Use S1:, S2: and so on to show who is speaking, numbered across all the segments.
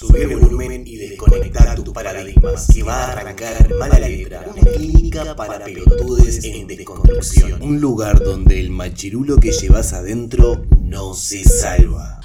S1: Sube el volumen y desconecta tus paradigmas que va a arrancar Mala Letra, una clínica para pelotudes en desconstrucción. Un lugar donde el machirulo que llevas adentro no se salva.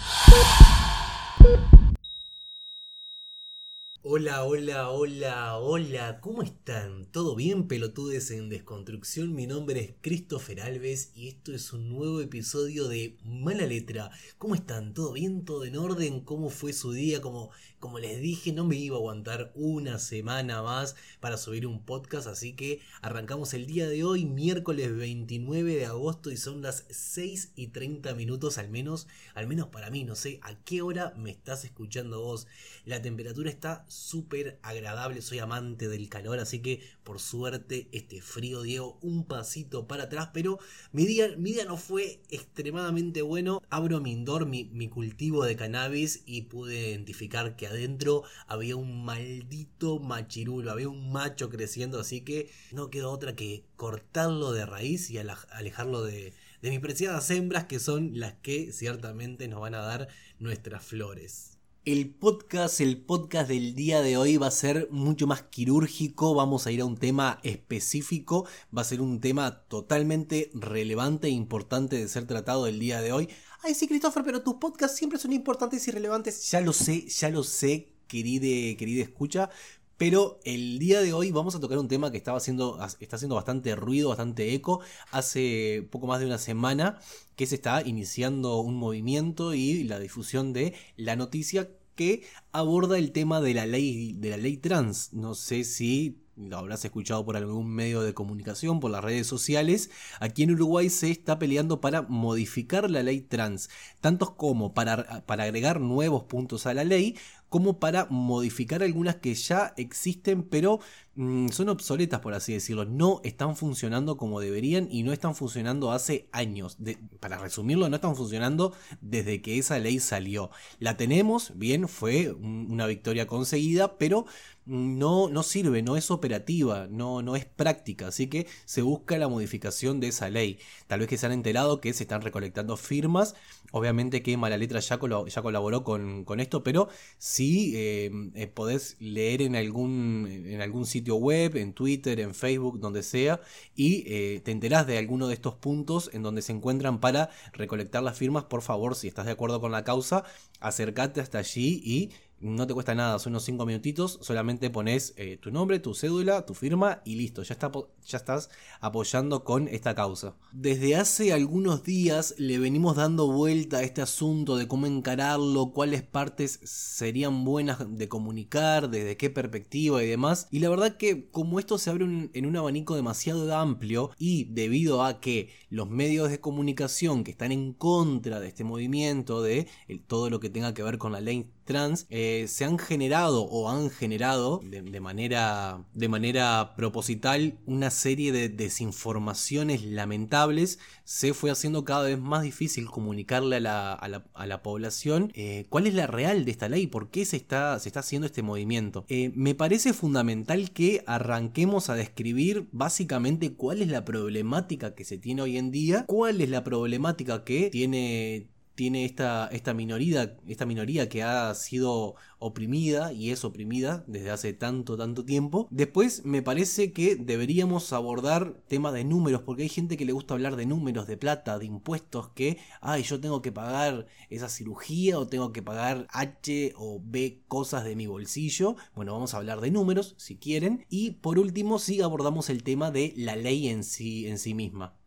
S2: Hola, hola, hola, hola, ¿cómo están? ¿Todo bien, pelotudes en desconstrucción? Mi nombre es Christopher Alves y esto es un nuevo episodio de Mala Letra. ¿Cómo están? ¿Todo bien? ¿Todo en orden? ¿Cómo fue su día? Como, como les dije, no me iba a aguantar una semana más para subir un podcast, así que arrancamos el día de hoy, miércoles 29 de agosto y son las 6 y 30 minutos al menos, al menos para mí, no sé a qué hora me estás escuchando vos. La temperatura está súper agradable, soy amante del calor, así que por suerte este frío dio un pasito para atrás, pero mi día, mi día no fue extremadamente bueno. Abro mi indoor, mi, mi cultivo de cannabis y pude identificar que adentro había un maldito machirulo, había un macho creciendo, así que no quedó otra que cortarlo de raíz y alejarlo de, de mis preciadas hembras que son las que ciertamente nos van a dar nuestras flores. El podcast, el podcast del día de hoy va a ser mucho más quirúrgico, vamos a ir a un tema específico, va a ser un tema totalmente relevante e importante de ser tratado el día de hoy. Ay, sí, Christopher, pero tus podcasts siempre son importantes y relevantes. Ya lo sé, ya lo sé, querida, querida escucha, pero el día de hoy vamos a tocar un tema que estaba haciendo, está haciendo bastante ruido, bastante eco. Hace poco más de una semana que se está iniciando un movimiento y la difusión de la noticia que aborda el tema de la ley, de la ley trans. No sé si lo habrás escuchado por algún medio de comunicación, por las redes sociales, aquí en Uruguay se está peleando para modificar la ley trans, tantos como para, para agregar nuevos puntos a la ley, como para modificar algunas que ya existen, pero mm, son obsoletas, por así decirlo. No están funcionando como deberían y no están funcionando hace años. para resumirlo, no están funcionando desde que esa ley salió. La tenemos, bien, fue una victoria conseguida, pero no, no sirve, no es operativa, no, no es práctica, así que se busca la modificación de esa ley. Tal vez que se han enterado que se están recolectando firmas, obviamente que Mala Letra ya, ya colaboró con, esto, pero si eh, eh, podés leer en algún, en algún sitio web, en Twitter, en Facebook, donde sea, y eh, te enterás de alguno de estos puntos en donde se encuentran para recolectar las firmas, por favor, si estás de acuerdo con la causa, acércate hasta allí y no te cuesta nada, son unos 5 minutitos, solamente pones eh, tu nombre, tu cédula, tu firma y listo, ya, está, ya estás apoyando con esta causa. Desde hace algunos días le venimos dando vuelta a este asunto de cómo encararlo, cuáles partes serían buenas de comunicar, desde qué perspectiva y demás. Y la verdad que como esto se abre en un abanico demasiado amplio y debido a que los medios de comunicación que están en contra de este movimiento, de todo lo que tenga que ver con la ley trans eh, se han generado o han generado de, manera, de manera proposital una serie de desinformaciones lamentables. Se fue haciendo cada vez más difícil comunicarle a la, a la, población eh, cuál es la real de esta ley, por qué se está, se está haciendo este movimiento. Eh, me parece fundamental que arranquemos a describir básicamente cuál es la problemática que se tiene hoy en día, cuál es la problemática que tiene tiene esta, esta, minoría, esta minoría que ha sido oprimida y es oprimida desde hace tanto, tanto tiempo. Después me parece que deberíamos abordar temas de números, porque hay gente que le gusta hablar de números, de plata, de impuestos, que, ay, yo tengo que pagar esa cirugía o tengo que pagar H o B cosas de mi bolsillo. Bueno, vamos a hablar de números si quieren. Y por último, sí abordamos el tema de la ley en sí, en sí misma.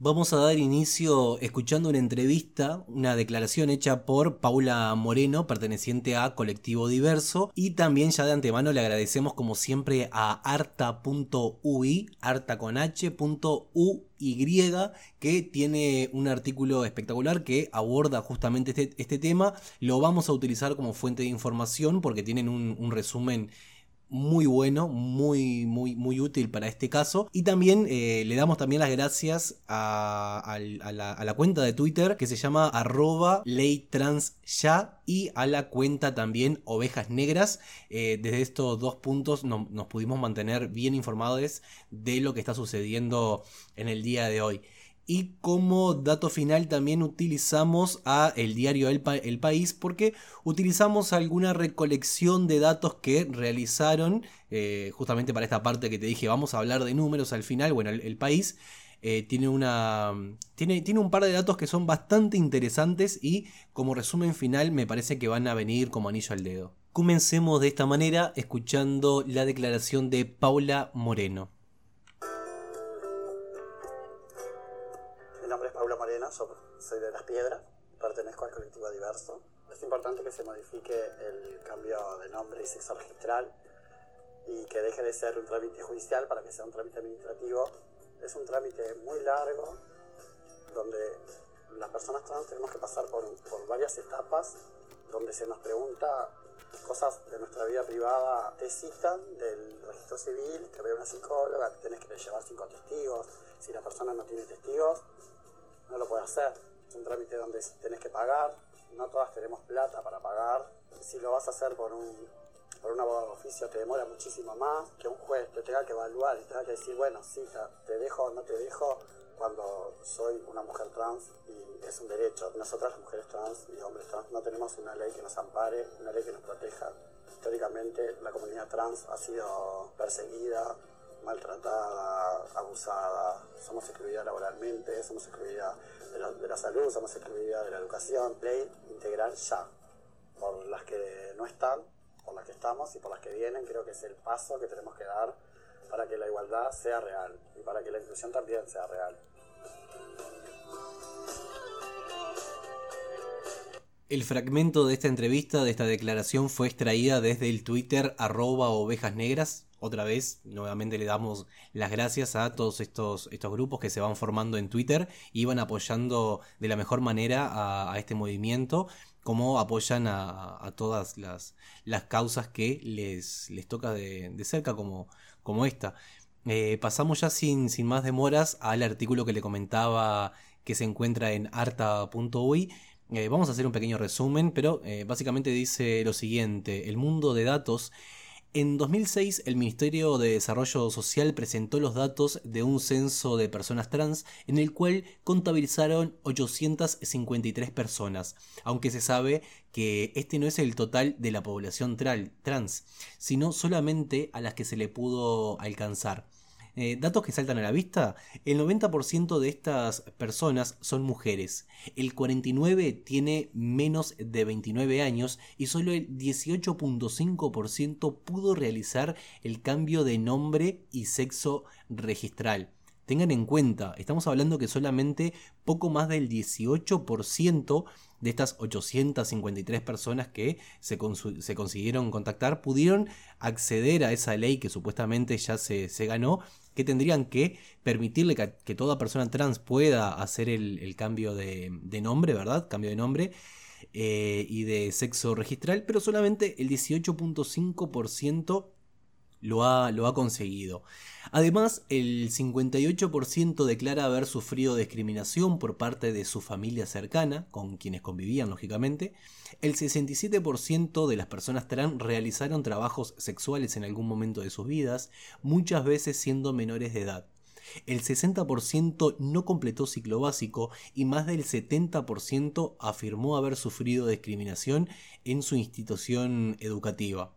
S2: Vamos a dar inicio escuchando una entrevista, una declaración hecha por Paula Moreno, perteneciente a Colectivo Diverso, y también ya de antemano le agradecemos como siempre a arta.ui, arta con que tiene un artículo espectacular que aborda justamente este, este, tema. Lo vamos a utilizar como fuente de información porque tienen un, un resumen muy bueno, muy, muy, muy útil para este caso. Y también eh, le damos también las gracias a, la, cuenta de Twitter que se llama arroba ya y a la cuenta también ovejas negras. Eh, desde estos dos puntos nos pudimos mantener bien informados de lo que está sucediendo en el día de hoy. Y como dato final también utilizamos a el diario El, País porque utilizamos alguna recolección de datos que realizaron eh, justamente para esta parte que te dije vamos a hablar de números al final. Bueno, el, País eh, tiene, una, tiene, tiene un par de datos que son bastante interesantes y como resumen final me parece que van a venir como anillo al dedo. Comencemos de esta manera escuchando la declaración de Paula Moreno.
S3: Soy de Las Piedras, pertenezco al colectivo diverso. Es importante que se modifique el cambio de nombre y sexo registral y que deje de ser un trámite judicial para que sea un trámite administrativo. Es un trámite muy largo donde las personas trans tenemos que pasar por, por varias etapas donde se nos pregunta cosas de nuestra vida privada, te citan del registro civil, te ve una psicóloga, tienes que llevar cinco testigos, si la persona no tiene testigos, no lo puede hacer. Es un trámite donde tenés que pagar, no todas tenemos plata para pagar. Si lo vas a hacer por un, por un abogado de oficio te demora muchísimo más que un juez te tenga que evaluar y tenga que decir, bueno, sí, te dejo o no te dejo cuando soy una mujer trans y es un derecho. Nosotras las mujeres trans y hombres trans no tenemos una ley que nos ampare, una ley que nos proteja. Históricamente la comunidad trans ha sido perseguida, maltratada, abusada, somos excluidas laboralmente, somos excluidas de la, salud, somos excluidas de la educación. Ley integral ya, por las que no están, por las que estamos y por las que vienen, creo que es el paso que tenemos que dar para que la igualdad sea real y para que la inclusión también sea real.
S2: El fragmento de esta entrevista, de esta declaración, fue extraída desde el Twitter arroba ovejas negras, otra vez, nuevamente le damos las gracias a todos estos, estos grupos que se van formando en Twitter y van apoyando de la mejor manera a, este movimiento, como apoyan a, todas las, las, causas que les, les toca de, cerca, como, como esta. Eh, pasamos ya sin, sin más demoras al artículo que le comentaba que se encuentra en arta.uy. Eh, vamos a hacer un pequeño resumen, pero eh, básicamente dice lo siguiente, el mundo de datos en 2006, el Ministerio de Desarrollo Social presentó los datos de un censo de personas trans en el cual contabilizaron 853 personas, aunque se sabe que este no es el total de la población trans, sino solamente a las que se le pudo alcanzar. Eh, datos que saltan a la vista, el 90% de estas personas son mujeres, el 49% tiene menos de 29 años y solo el 18.5% pudo realizar el cambio de nombre y sexo registral. Tengan en cuenta, estamos hablando que solamente poco más del 18% de estas 853 personas que se, consiguieron contactar pudieron acceder a esa ley que supuestamente ya se, ganó, que tendrían que permitirle que, toda persona trans pueda hacer el, cambio de, nombre, ¿verdad? Cambio de nombre. Eh, y de sexo registral, pero solamente el 18.5% lo ha, lo ha conseguido. Además, el 58% declara haber sufrido discriminación por parte de su familia cercana, con quienes convivían lógicamente. El 67% de las personas trans realizaron trabajos sexuales en algún momento de sus vidas, muchas veces siendo menores de edad. El 60% no completó ciclo básico y más del 70% afirmó haber sufrido discriminación en su institución educativa.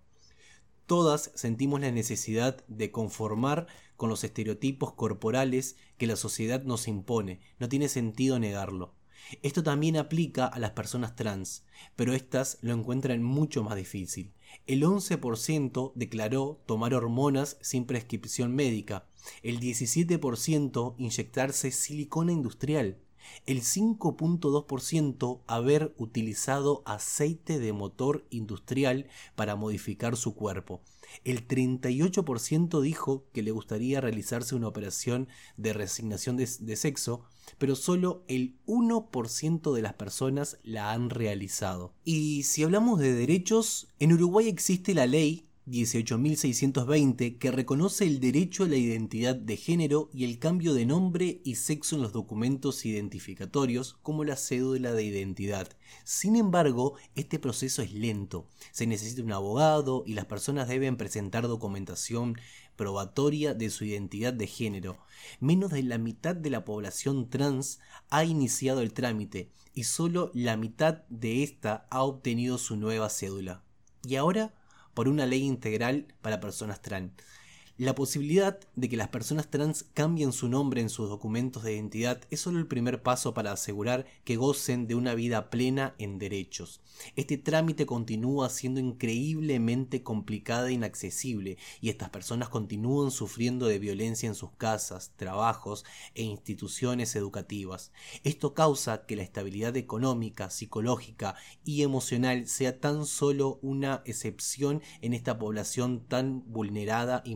S2: Todas sentimos la necesidad de conformar con los estereotipos corporales que la sociedad nos impone, no tiene sentido negarlo. Esto también aplica a las personas trans, pero éstas lo encuentran mucho más difícil. El 11% declaró tomar hormonas sin prescripción médica, el 17% inyectarse silicona industrial, el 5.2% haber utilizado aceite de motor industrial para modificar su cuerpo. El 38% dijo que le gustaría realizarse una operación de resignación de, sexo, pero solo el 1% de las personas la han realizado. Y si hablamos de derechos, en Uruguay existe la ley 18620 que reconoce el derecho a la identidad de género y el cambio de nombre y sexo en los documentos identificatorios como la cédula de identidad. Sin embargo, este proceso es lento. Se necesita un abogado y las personas deben presentar documentación probatoria de su identidad de género. Menos de la mitad de la población trans ha iniciado el trámite y solo la mitad de esta ha obtenido su nueva cédula. Y ahora, por una ley integral para personas trans. La posibilidad de que las personas trans cambien su nombre en sus documentos de identidad es solo el primer paso para asegurar que gocen de una vida plena en derechos. Este trámite continúa siendo increíblemente complicada e inaccesible y estas personas continúan sufriendo de violencia en sus casas, trabajos e instituciones educativas. Esto causa que la estabilidad económica, psicológica y emocional sea tan solo una excepción en esta población tan vulnerada y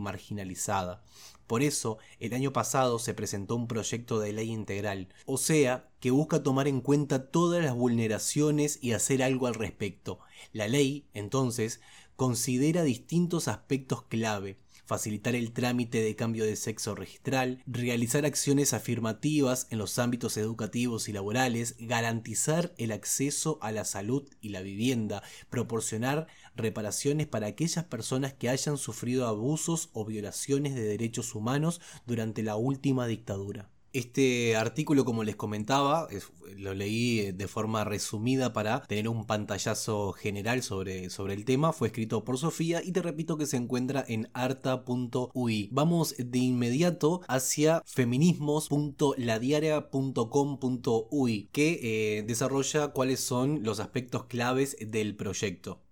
S2: por eso, el año pasado se presentó un proyecto de ley integral, o sea, que busca tomar en cuenta todas las vulneraciones y hacer algo al respecto. La ley, entonces, considera distintos aspectos clave, facilitar el trámite de cambio de sexo registral, realizar acciones afirmativas en los ámbitos educativos y laborales, garantizar el acceso a la salud y la vivienda, proporcionar reparaciones para aquellas personas que hayan sufrido abusos o violaciones de derechos humanos durante la última dictadura. Este artículo, como les comentaba, lo leí eh, de forma resumida para tener un pantallazo general sobre, sobre el tema. Fue escrito por Sofía y te repito que se encuentra en arta.ui. Vamos de inmediato hacia feminismos.ladiaria.com.ui que eh, desarrolla cuáles son los aspectos claves del proyecto.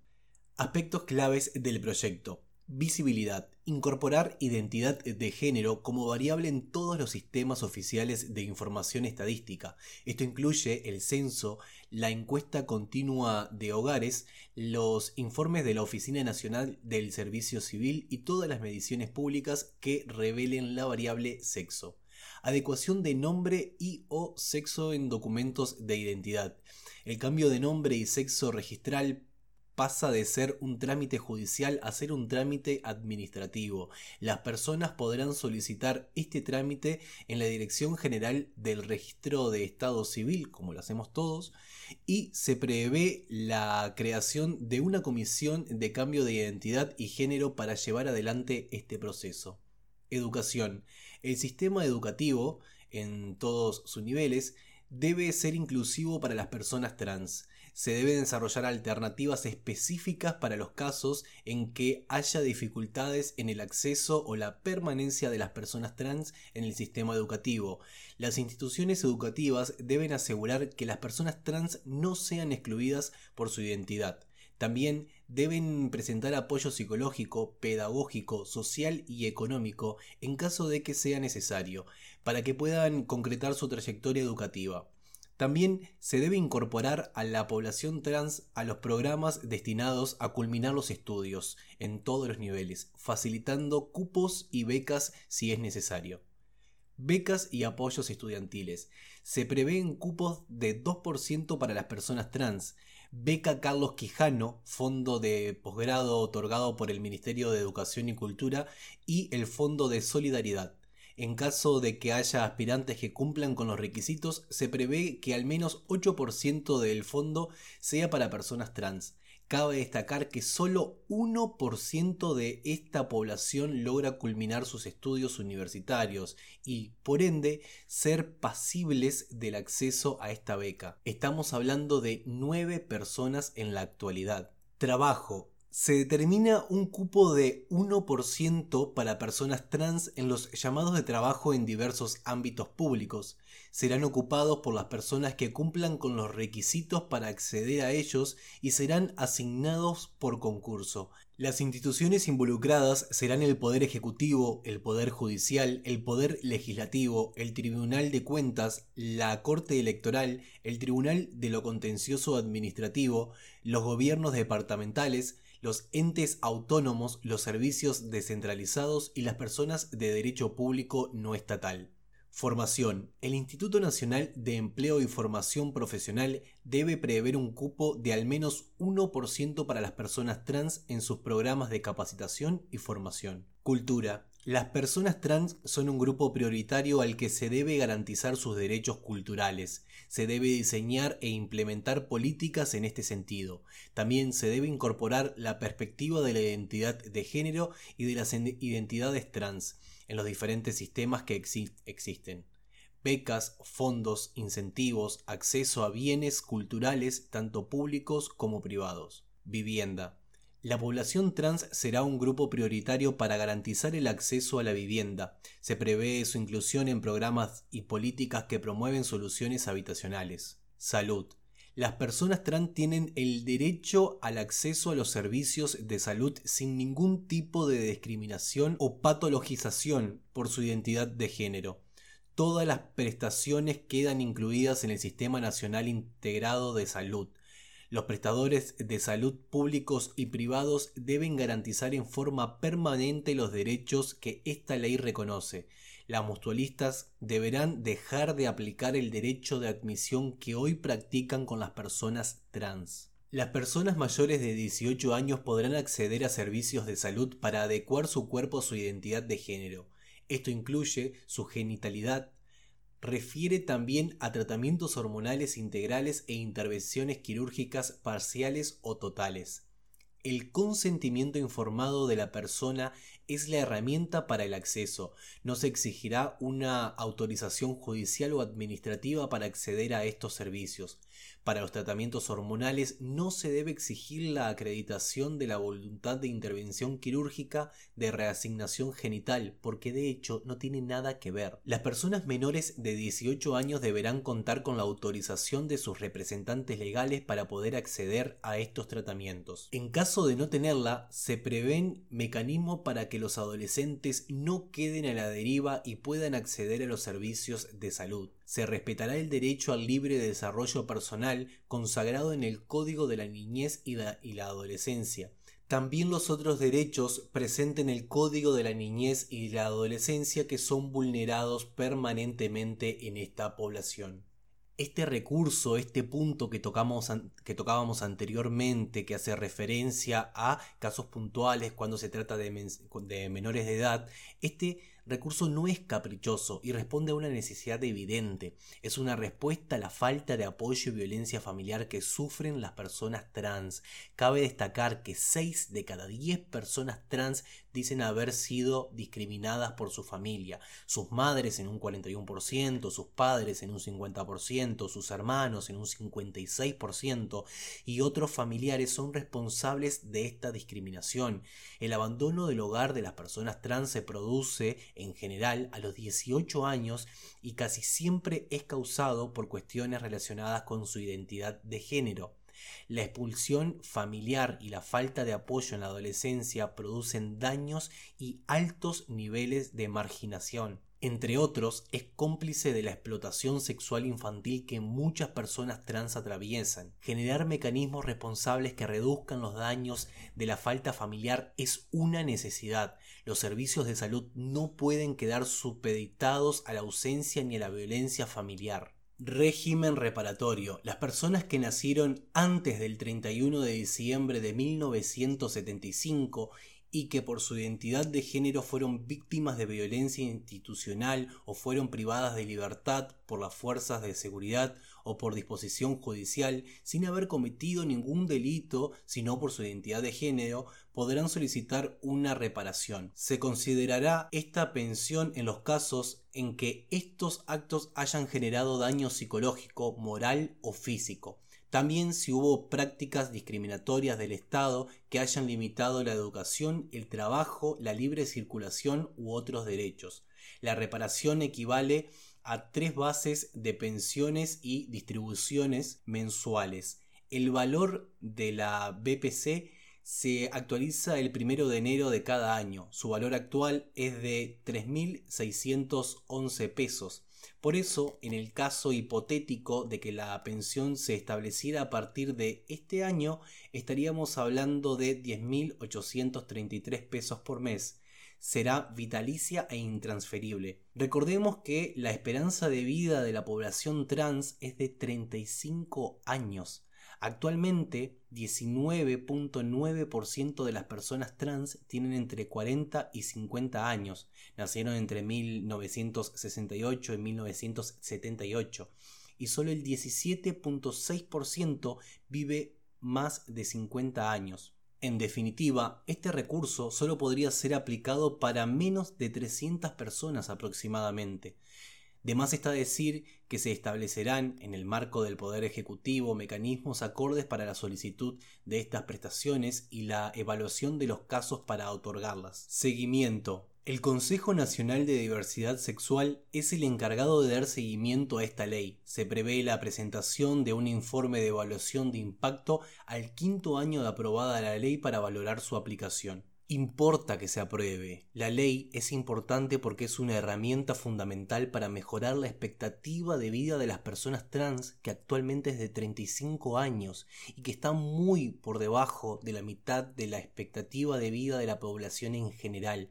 S2: Aspectos claves del proyecto. Visibilidad. Incorporar identidad de género como variable en todos los sistemas oficiales de información estadística. Esto incluye el censo, la encuesta continua de hogares, los informes de la Oficina Nacional del Servicio Civil y todas las mediciones públicas que revelen la variable sexo. Adecuación de nombre y o sexo en documentos de identidad. El cambio de nombre y sexo registral pasa de ser un trámite judicial a ser un trámite administrativo. Las personas podrán solicitar este trámite en la Dirección General del Registro de Estado Civil, como lo hacemos todos, y se prevé la creación de una comisión de cambio de identidad y género para llevar adelante este proceso. Educación. El sistema educativo, en todos sus niveles, debe ser inclusivo para las personas trans se deben desarrollar alternativas específicas para los casos en que haya dificultades en el acceso o la permanencia de las personas trans en el sistema educativo. Las instituciones educativas deben asegurar que las personas trans no sean excluidas por su identidad. También deben presentar apoyo psicológico, pedagógico, social y económico en caso de que sea necesario, para que puedan concretar su trayectoria educativa. También se debe incorporar a la población trans a los programas destinados a culminar los estudios en todos los niveles, facilitando cupos y becas si es necesario. Becas y apoyos estudiantiles. Se prevén cupos de 2% para las personas trans. Beca Carlos Quijano, fondo de posgrado otorgado por el Ministerio de Educación y Cultura y el Fondo de Solidaridad. En caso de que haya aspirantes que cumplan con los requisitos, se prevé que al menos 8% del fondo sea para personas trans. Cabe destacar que solo 1% de esta población logra culminar sus estudios universitarios y, por ende, ser pasibles del acceso a esta beca. Estamos hablando de 9 personas en la actualidad. Trabajo, se determina un cupo de 1% para personas trans en los llamados de trabajo en diversos ámbitos públicos. Serán ocupados por las personas que cumplan con los requisitos para acceder a ellos y serán asignados por concurso. Las instituciones involucradas serán el Poder Ejecutivo, el Poder Judicial, el Poder Legislativo, el Tribunal de Cuentas, la Corte Electoral, el Tribunal de lo Contencioso Administrativo, los gobiernos departamentales, los entes autónomos, los servicios descentralizados y las personas de derecho público no estatal. Formación. El Instituto Nacional de Empleo y Formación Profesional debe prever un cupo de al menos 1% para las personas trans en sus programas de capacitación y formación. Cultura. Las personas trans son un grupo prioritario al que se debe garantizar sus derechos culturales. Se debe diseñar e implementar políticas en este sentido. También se debe incorporar la perspectiva de la identidad de género y de las identidades trans en los diferentes sistemas que existen. Becas, fondos, incentivos, acceso a bienes culturales tanto públicos como privados. Vivienda. La población trans será un grupo prioritario para garantizar el acceso a la vivienda. Se prevé su inclusión en programas y políticas que promueven soluciones habitacionales. Salud. Las personas trans tienen el derecho al acceso a los servicios de salud sin ningún tipo de discriminación o patologización por su identidad de género. Todas las prestaciones quedan incluidas en el Sistema Nacional Integrado de Salud. Los prestadores de salud públicos y privados deben garantizar en forma permanente los derechos que esta ley reconoce, las mutualistas deberán dejar de aplicar el derecho de admisión que hoy practican con las personas trans. Las personas mayores de 18 años podrán acceder a servicios de salud para adecuar su cuerpo a su identidad de género. Esto incluye su genitalidad, refiere también a tratamientos hormonales integrales e intervenciones quirúrgicas parciales o totales. El consentimiento informado de la persona es la herramienta para el acceso. No se exigirá una autorización judicial o administrativa para acceder a estos servicios. Para los tratamientos hormonales no se debe exigir la acreditación de la voluntad de intervención quirúrgica de reasignación genital, porque de hecho no tiene nada que ver. Las personas menores de 18 años deberán contar con la autorización de sus representantes legales para poder acceder a estos tratamientos. En caso de no tenerla, se prevén mecanismos para que los adolescentes no queden a la deriva y puedan acceder a los servicios de salud se respetará el derecho al libre desarrollo personal consagrado en el Código de la Niñez y la, Adolescencia. También los otros derechos presentes en el Código de la Niñez y la Adolescencia que son vulnerados permanentemente en esta población. Este recurso, este punto que, tocamos, que tocábamos anteriormente, que hace referencia a casos puntuales cuando se trata de, de menores de edad, este recurso no es caprichoso y responde a una necesidad evidente. Es una respuesta a la falta de apoyo y violencia familiar que sufren las personas trans. Cabe destacar que 6 de cada 10 personas trans dicen haber sido discriminadas por su familia. Sus madres en un 41%, sus padres en un 50%, sus hermanos en un 56% y otros familiares son responsables de esta discriminación. El abandono del hogar de las personas trans se produce en general a los 18 años y casi siempre es causado por cuestiones relacionadas con su identidad de género. La expulsión familiar y la falta de apoyo en la adolescencia producen daños y altos niveles de marginación entre otros, es cómplice de la explotación sexual infantil que muchas personas trans atraviesan. Generar mecanismos responsables que reduzcan los daños de la falta familiar es una necesidad. Los servicios de salud no pueden quedar supeditados a la ausencia ni a la violencia familiar. Régimen reparatorio. Las personas que nacieron antes del 31 de diciembre de 1975 y que por su identidad de género fueron víctimas de violencia institucional o fueron privadas de libertad por las fuerzas de seguridad o por disposición judicial sin haber cometido ningún delito sino por su identidad de género, podrán solicitar una reparación. Se considerará esta pensión en los casos en que estos actos hayan generado daño psicológico, moral o físico. También si hubo prácticas discriminatorias del Estado que hayan limitado la educación, el trabajo, la libre circulación u otros derechos. La reparación equivale a tres bases de pensiones y distribuciones mensuales. El valor de la BPC se actualiza el primero de enero de cada año. Su valor actual es de 3.611 pesos. Por eso, en el caso hipotético de que la pensión se estableciera a partir de este año, estaríamos hablando de 10.833 pesos por mes. será vitalicia e intransferible. Recordemos que la esperanza de vida de la población trans es de 35 años. Actualmente, 19.9% de las personas trans tienen entre 40 y 50 años. Nacieron entre 1968 y 1978. Y solo el 17.6% vive más de 50 años. En definitiva, este recurso solo podría ser aplicado para menos de 300 personas aproximadamente. De más está decir que se establecerán en el marco del Poder Ejecutivo mecanismos acordes para la solicitud de estas prestaciones y la evaluación de los casos para otorgarlas. Seguimiento. El Consejo Nacional de Diversidad Sexual es el encargado de dar seguimiento a esta ley. Se prevé la presentación de un informe de evaluación de impacto al quinto año de aprobada la ley para valorar su aplicación. Importa que se apruebe. La ley es importante porque es una herramienta fundamental para mejorar la expectativa de vida de las personas trans que actualmente es de 35 años y que está muy por debajo de la mitad de la expectativa de vida de la población en general.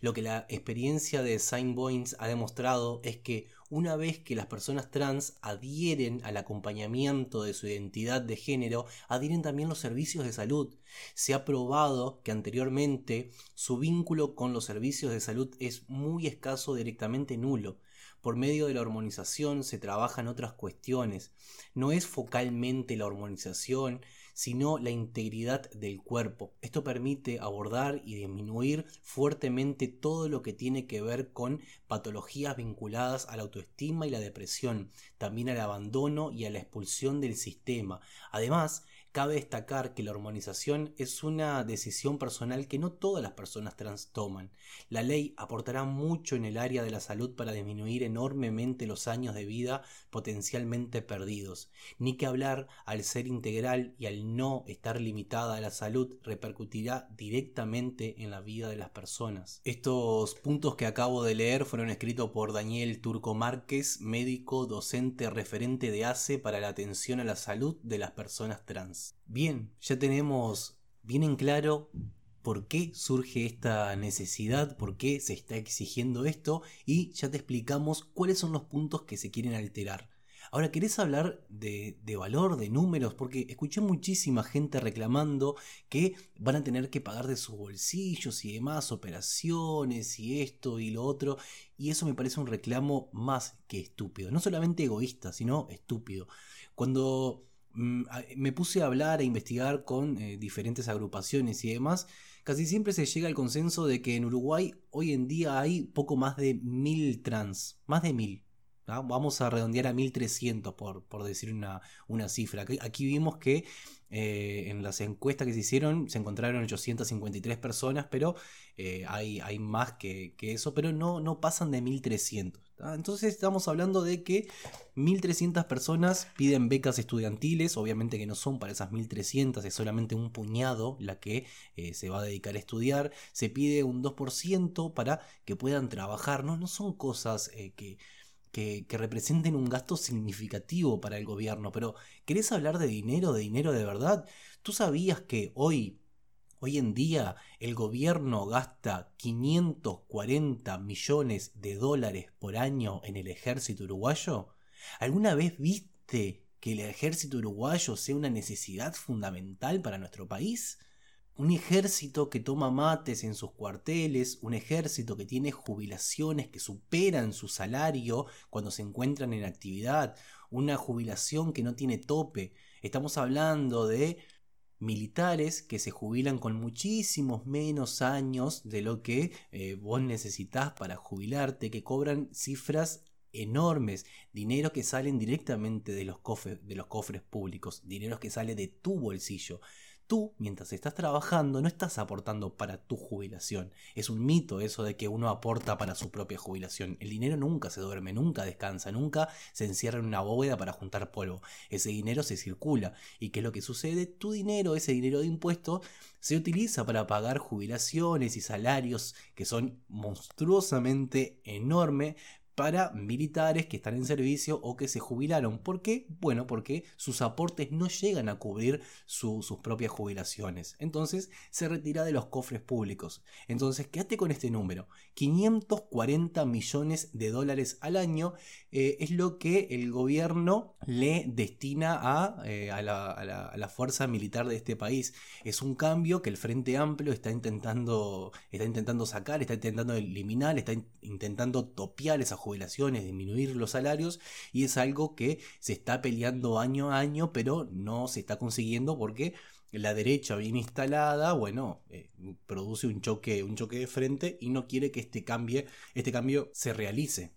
S2: Lo que la experiencia de Sign Points ha demostrado es que una vez que las personas trans adhieren al acompañamiento de su identidad de género, adhieren también los servicios de salud. Se ha probado que anteriormente su vínculo con los servicios de salud es muy escaso, directamente nulo. Por medio de la hormonización se trabajan otras cuestiones. No es focalmente la hormonización, sino la integridad del cuerpo. Esto permite abordar y disminuir fuertemente todo lo que tiene que ver con patologías vinculadas a la autoestima y la depresión, también al abandono y a la expulsión del sistema. Además, Cabe destacar que la hormonización es una decisión personal que no todas las personas trans toman. La ley aportará mucho en el área de la salud para disminuir enormemente los años de vida potencialmente perdidos. Ni que hablar, al ser integral y al no estar limitada a la salud, repercutirá directamente en la vida de las personas. Estos puntos que acabo de leer fueron escritos por Daniel Turco Márquez, médico, docente, referente de ACE para la atención a la salud de las personas trans. Bien, ya tenemos bien en claro por qué surge esta necesidad, por qué se está exigiendo esto y ya te explicamos cuáles son los puntos que se quieren alterar. Ahora, ¿querés hablar de, de, valor, de números? Porque escuché muchísima gente reclamando que van a tener que pagar de sus bolsillos y demás, operaciones y esto y lo otro. Y eso me parece un reclamo más que estúpido. No solamente egoísta, sino estúpido. Cuando me puse a hablar, a investigar con eh, diferentes agrupaciones y demás, casi siempre se llega al consenso de que en Uruguay hoy en día hay poco más de mil trans, más de mil. Vamos a redondear a 1300 por, por decir una, una cifra. Aquí vimos que eh, en las encuestas que se hicieron se encontraron 853 personas, pero eh, hay, hay, más que, eso, pero no, no pasan de 1300. Entonces estamos hablando de que 1300 personas piden becas estudiantiles, obviamente que no son para esas 1300, es solamente un puñado la que eh, se va a dedicar a estudiar, se pide un 2% para que puedan trabajar, no, no son cosas que que, representen un gasto significativo para el gobierno, pero ¿querés hablar de dinero, de dinero de verdad? ¿Tú sabías que hoy, hoy en día, el gobierno gasta 540 millones de dólares por año en el ejército uruguayo? ¿Alguna vez viste que el ejército uruguayo sea una necesidad fundamental para nuestro país? Un ejército que toma mates en sus cuarteles, un ejército que tiene jubilaciones que superan su salario cuando se encuentran en actividad, una jubilación que no tiene tope. Estamos hablando de militares que se jubilan con muchísimos menos años de lo que eh, vos necesitas para jubilarte, que cobran cifras enormes, dinero que salen directamente de los, cofres, de los cofres públicos, dinero que sale de tu bolsillo. Tú, mientras estás trabajando, no estás aportando para tu jubilación. Es un mito eso de que uno aporta para su propia jubilación. El dinero nunca se duerme, nunca descansa, nunca se encierra en una bóveda para juntar polvo. Ese dinero se circula. ¿Y qué es lo que sucede? Tu dinero, ese dinero de impuestos, se utiliza para pagar jubilaciones y salarios que son monstruosamente enormes para militares que están en servicio o que se jubilaron. ¿Por qué? Bueno, porque sus aportes no llegan a cubrir sus propias jubilaciones. Entonces se retira de los cofres públicos. Entonces quédate con este número. 540 millones de dólares al año eh, es lo que el gobierno le destina a, eh, a, la, fuerza militar de este país. Es un cambio que el Frente Amplio está intentando, está intentando sacar, está intentando eliminar, está intentando topiar esa jubilaciones, disminuir los salarios y es algo que se está peleando año a año, pero no se está consiguiendo porque la derecha bien instalada, bueno, eh, produce un choque, un choque de frente y no quiere que este, cambie, este cambio se realice.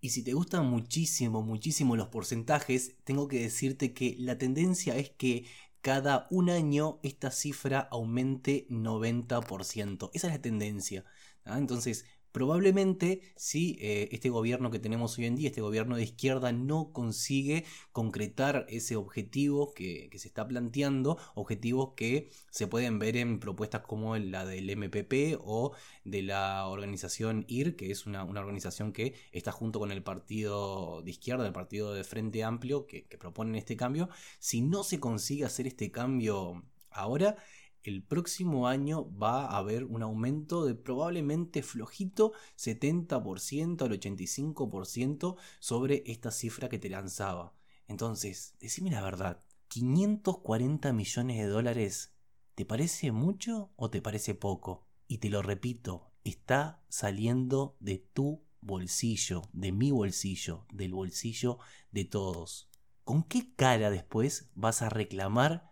S2: Y si te gustan muchísimo, muchísimo los porcentajes, tengo que decirte que la tendencia es que cada un año esta cifra aumente 90%. Esa es la tendencia. Entonces, Probablemente si eh, este gobierno que tenemos hoy en día, este gobierno de izquierda, no consigue concretar ese objetivo que, se está planteando, objetivos que se pueden ver en propuestas como la del MPP o de la organización IR, que es una, organización que está junto con el partido de izquierda, el partido de Frente Amplio, que, que proponen este cambio. Si no se consigue hacer este cambio ahora, el próximo año va a haber un aumento de probablemente flojito 70% al 85% sobre esta cifra que te lanzaba. Entonces, decime la verdad, 540 millones de dólares, ¿te parece mucho o te parece poco? Y te lo repito, está saliendo de tu bolsillo, de mi bolsillo, del bolsillo de todos. ¿Con qué cara después vas a reclamar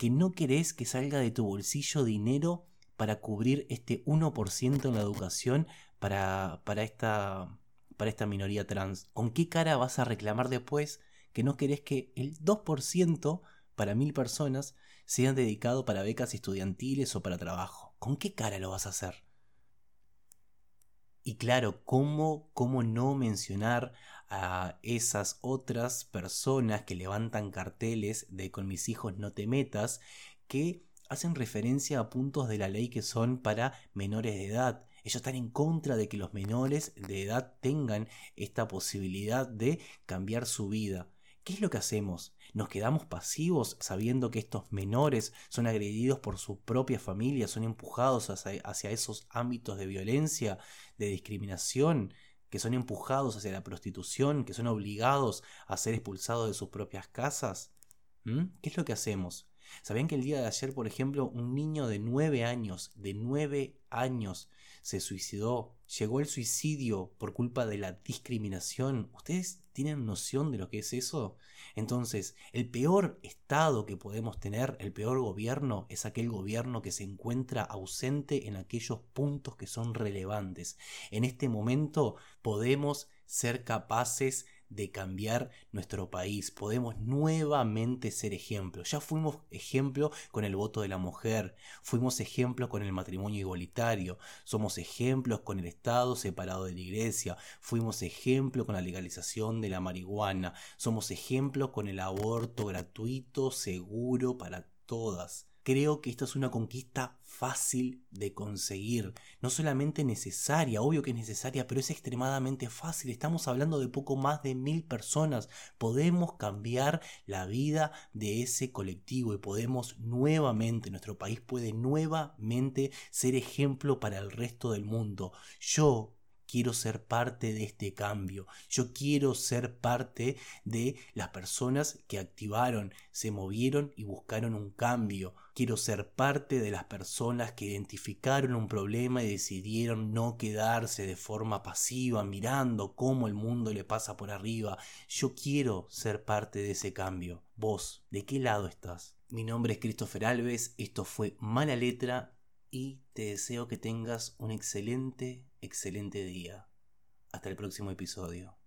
S2: que no querés que salga de tu bolsillo dinero para cubrir este 1% en la educación para, para, esta, para esta minoría trans? ¿Con qué cara vas a reclamar después que no querés que el 2% para mil personas sean dedicado para becas estudiantiles o para trabajo? ¿Con qué cara lo vas a hacer? Y claro, ¿cómo, ¿cómo no mencionar a esas otras personas que levantan carteles de con mis hijos no te metas, que hacen referencia a puntos de la ley que son para menores de edad. Ellos están en contra de que los menores de edad tengan esta posibilidad de cambiar su vida. ¿Qué es lo que hacemos? ¿Nos quedamos pasivos sabiendo que estos menores son agredidos por su propia familia, son empujados hacia, hacia esos ámbitos de violencia, de discriminación, que son empujados hacia la prostitución, que son obligados a ser expulsados de sus propias casas? ¿Qué es lo que hacemos? ¿Sabían que el día de ayer, por ejemplo, un niño de nueve años, de nueve años, se suicidó? Llegó el suicidio por culpa de la discriminación. ¿Ustedes tienen noción de lo que es eso? Entonces, el peor estado que podemos tener, el peor gobierno, es aquel gobierno que se encuentra ausente en aquellos puntos que son relevantes. En este momento podemos ser capaces de cambiar nuestro país. Podemos nuevamente ser ejemplo. Ya fuimos ejemplo con el voto de la mujer, fuimos ejemplo con el matrimonio igualitario, somos ejemplos con el Estado separado de la iglesia, fuimos ejemplo con la legalización de la marihuana, somos ejemplo con el aborto gratuito, seguro para todas. Creo que esto es una conquista fácil de conseguir, no solamente necesaria, obvio que es necesaria, pero es extremadamente fácil. Estamos hablando de poco más de mil personas. Podemos cambiar la vida de ese colectivo y podemos nuevamente, nuestro país puede nuevamente ser ejemplo para el resto del mundo. Yo quiero ser parte de este cambio. Yo quiero ser parte de las personas que activaron, se movieron y buscaron un cambio. Quiero ser parte de las personas que identificaron un problema y decidieron no quedarse de forma pasiva mirando cómo el mundo le pasa por arriba. Yo quiero ser parte de ese cambio. Vos, ¿de qué lado estás? Mi nombre es Christopher Alves, esto fue Mala Letra y te deseo que tengas un excelente, excelente día. Hasta el próximo episodio.